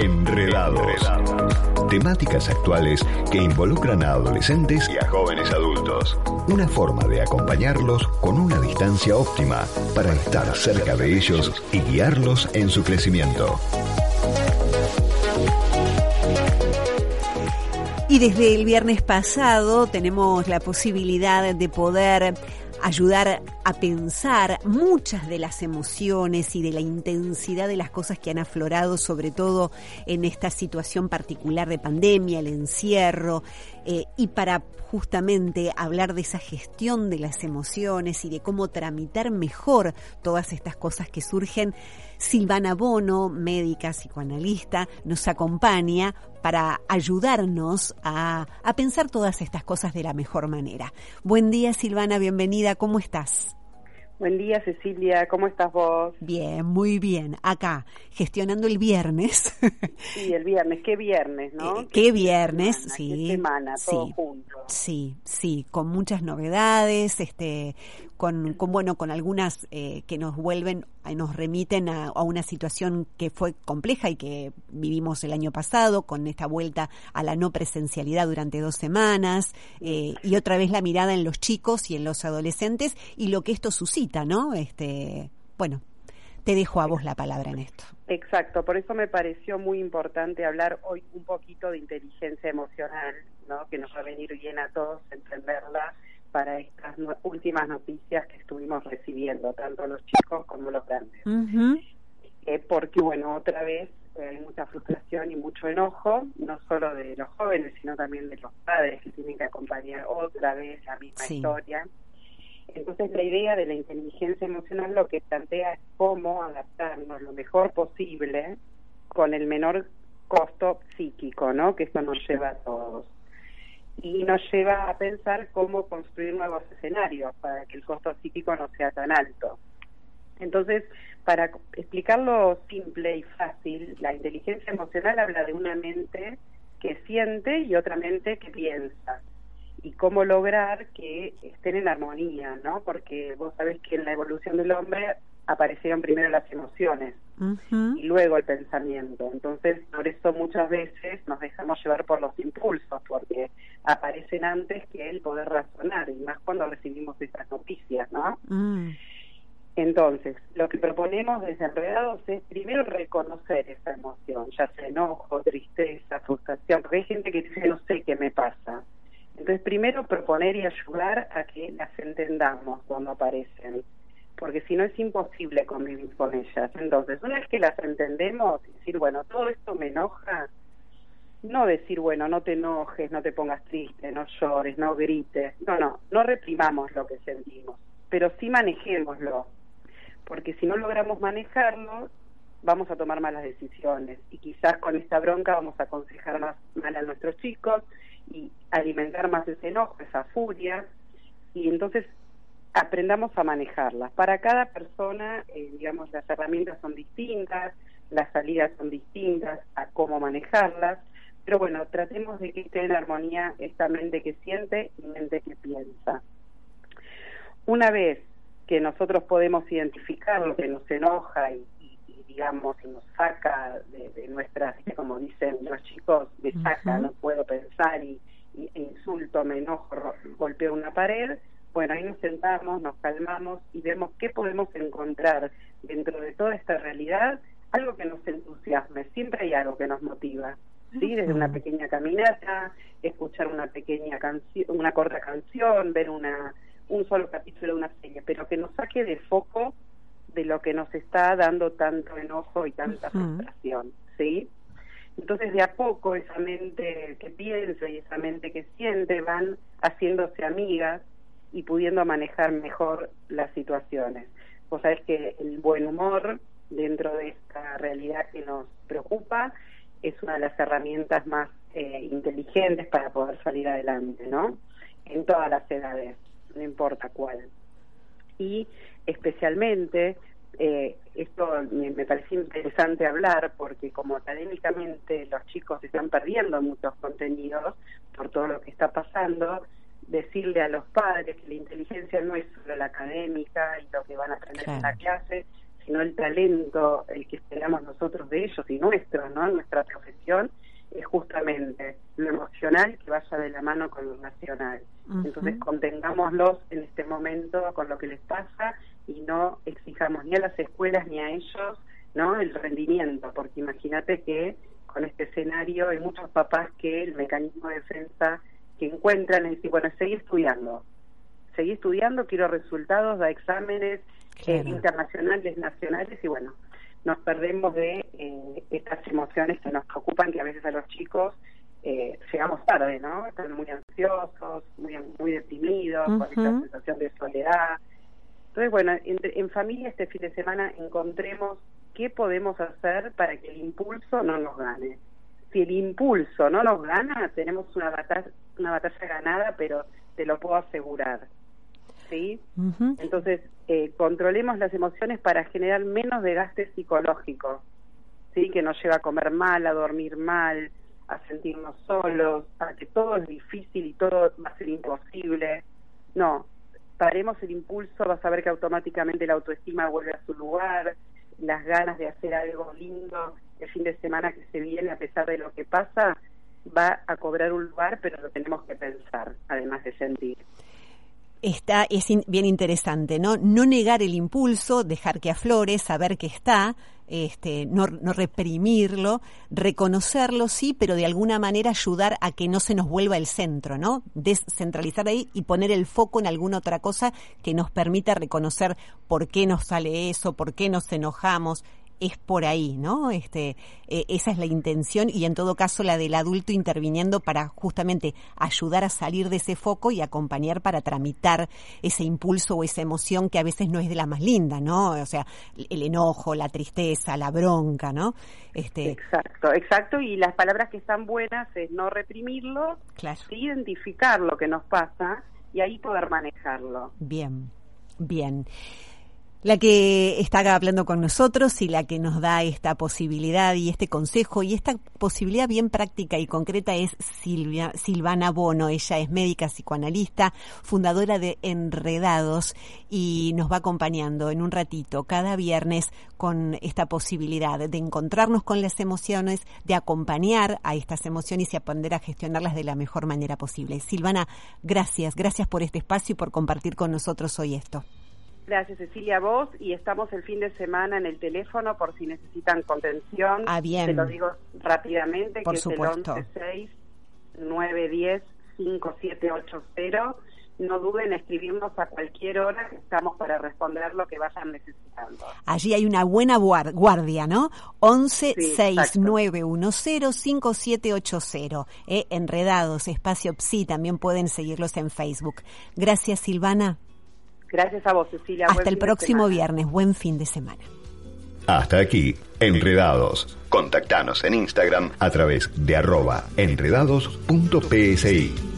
Enredados. Temáticas actuales que involucran a adolescentes y a jóvenes adultos. Una forma de acompañarlos con una distancia óptima para estar cerca de ellos y guiarlos en su crecimiento. Y desde el viernes pasado tenemos la posibilidad de poder ayudar a pensar muchas de las emociones y de la intensidad de las cosas que han aflorado, sobre todo en esta situación particular de pandemia, el encierro, eh, y para justamente hablar de esa gestión de las emociones y de cómo tramitar mejor todas estas cosas que surgen, Silvana Bono, médica psicoanalista, nos acompaña para ayudarnos a, a pensar todas estas cosas de la mejor manera. Buen día Silvana, bienvenida, ¿cómo estás? Buen día, Cecilia. ¿Cómo estás vos? Bien, muy bien. Acá, gestionando el viernes. Sí, el viernes. ¿Qué viernes, no? Eh, ¿Qué, viernes? sí. ¿Qué semana? Todo sí, junto. Sí, sí, con muchas novedades, este, con, con bueno, con algunas eh, que nos vuelven, nos remiten a, a, una situación que fue compleja y que vivimos el año pasado, con esta vuelta a la no presencialidad durante dos semanas, eh, y otra vez la mirada en los chicos y en los adolescentes y lo que esto suscita, ¿no? Este, bueno, te dejo a vos la palabra en esto. Exacto, por eso me pareció muy importante hablar hoy un poquito de inteligencia emocional, ¿no? Que nos va a venir bien a todos entenderla para estas últimas noticias que estuvimos recibiendo, tanto los chicos como los grandes. Uh -huh. eh, porque, bueno, otra vez eh, hay mucha frustración y mucho enojo, no solo de los jóvenes, sino también de los padres que tienen que acompañar otra vez la misma Sí. historia. Entonces la idea de la inteligencia emocional lo que plantea es cómo adaptarnos lo mejor posible con el menor costo psíquico, ¿no? Que esto nos lleva a todos. Y nos lleva a pensar cómo construir nuevos escenarios para que el costo psíquico no sea tan alto. Entonces, para explicarlo simple y fácil, la inteligencia emocional habla de una mente que siente y otra mente que piensa y cómo lograr que estén en armonía, ¿no? Porque vos sabés que en la evolución del hombre aparecieron primero las emociones uh -huh. y luego el pensamiento. Entonces, por eso muchas veces nos dejamos llevar por los impulsos, porque aparecen antes que el poder razonar, y más cuando recibimos esas noticias, ¿no? Mm. Entonces, lo que proponemos desde Enredados es primero reconocer esa emoción, ya sea enojo, tristeza, frustración, porque hay gente que dice, no sé qué me pasa. Entonces, primero proponer y ayudar a que las entendamos cuando aparecen, porque si no es imposible convivir con ellas. Entonces, una vez que las entendemos, decir, bueno, todo esto me enoja, no decir, bueno, no te enojes, no te pongas triste, no llores, no grites, no, no, no reprimamos lo que sentimos, pero sí manejémoslo, porque si no logramos manejarlo, vamos a tomar malas decisiones. Y quizás con esta bronca vamos a aconsejar más mal a nuestros chicos y alimentar más ese enojo, esa furia, y entonces aprendamos a manejarlas. Para cada persona, eh, digamos, las herramientas son distintas, las salidas son distintas a cómo manejarlas, pero bueno, tratemos de que esté en armonía esta mente que siente y mente que piensa. Una vez que nosotros podemos identificar lo que nos enoja y, y, y digamos, y nos saca de, de, nuestras, como dicen los chicos, me saca, uh -huh. no puedo pensar y, y, insulto, me enojo, golpeo una pared, bueno, ahí nos sentamos, nos calmamos y vemos qué podemos encontrar dentro de toda esta realidad, algo que nos entusiasme, siempre hay algo que nos motiva. ¿sí? Desde una pequeña caminata, escuchar una pequeña canción, una corta canción, ver una un solo capítulo de una serie, pero que nos saque de foco de lo que nos está dando tanto enojo y tanta uh -huh. frustración, ¿sí? Entonces de a poco esa mente que piensa y esa mente que siente van haciéndose amigas y pudiendo manejar mejor las situaciones. Vos sabés que el buen humor dentro de esta realidad que nos preocupa es una de las herramientas más eh, inteligentes para poder salir adelante, ¿no? En todas las edades no importa cuál. Y especialmente, eh, esto me, me pareció interesante hablar porque como académicamente los chicos están perdiendo muchos contenidos por todo lo que está pasando, decirle a los padres que la inteligencia no es solo la académica y lo que van a aprender claro. en la clase, sino el talento, el que esperamos nosotros de ellos y nuestro, ¿no? Nuestra profesión es justamente lo emocional que vaya de la mano con lo nacional. Entonces contengámoslos en este momento con lo que les pasa y no exijamos ni a las escuelas ni a ellos no el rendimiento, porque imagínate que con este escenario hay muchos papás que el mecanismo de defensa que encuentran es decir, bueno, seguí estudiando, seguí estudiando, quiero resultados, da exámenes eh, internacionales, nacionales y bueno, nos perdemos de eh, estas emociones que nos preocupan, que a veces a los chicos eh, llegamos tarde, ¿no? Están muy ansiosos, muy, muy deprimidos, con esta sensación de soledad. Entonces, bueno, en familia este fin de semana encontremos qué podemos hacer para que el impulso no nos gane. Si el impulso no nos gana, tenemos una batalla, una batalla ganada, pero te lo puedo asegurar. ¿Sí? Entonces, eh, controlemos las emociones para generar menos desgaste psicológico, ¿sí? Que nos lleva a comer mal, a dormir mal, a sentirnos solos, a que todo es difícil y todo va a ser imposible. No, paremos el impulso, vas a ver que automáticamente la autoestima vuelve a su lugar, las ganas de hacer algo lindo el fin de semana que se viene, a pesar de lo que pasa, va a cobrar un lugar, pero lo tenemos que pensar, además de sentir está es bien interesante, ¿no? No negar el impulso, dejar que aflore, saber que está, este, no, no, reprimirlo, reconocerlo, sí, pero de alguna manera ayudar a que no se nos vuelva el centro, ¿no? Descentralizar ahí y poner el foco en alguna otra cosa que nos permita reconocer por qué nos sale eso, por qué nos enojamos, es por ahí, ¿no? Este, eh, esa es la intención y en todo caso la del adulto interviniendo para justamente ayudar a salir de ese foco y acompañar para tramitar ese impulso o esa emoción que a veces no es de la más linda, ¿no? O sea, el enojo, la tristeza, la bronca, ¿no? Este... Exacto, exacto. Y las palabras que están buenas es no reprimirlo, identificar lo que nos pasa y ahí poder manejarlo. Bien, bien. La que está hablando con nosotros y la que nos da esta posibilidad y este consejo y esta posibilidad bien práctica y concreta es Silvia, Silvana Bono. Ella es médica psicoanalista, fundadora de Enredados y nos va acompañando en un ratito cada viernes con esta posibilidad de encontrarnos con las emociones, de acompañar a estas emociones y aprender a gestionarlas de la mejor manera posible. Silvana, gracias, gracias por este espacio y por compartir con nosotros hoy esto. Gracias, Cecilia, vos. Y estamos el fin de semana en el teléfono por si necesitan contención. Ah, bien. Te lo digo rápidamente, por que supuesto. es el 910 5780 no duden en escribirnos a cualquier hora que estamos para responder lo que vayan necesitando. Allí hay una buena guardia, ¿no? 11 6910 5780. Eh, enredados, espacio PSI, también pueden seguirlos en Facebook. Gracias, Silvana. Gracias a vos, Cecilia. Hasta el próximo viernes. Buen fin de semana. Hasta aquí, Enredados. Contactanos en Instagram a través de arroba enredados.psi.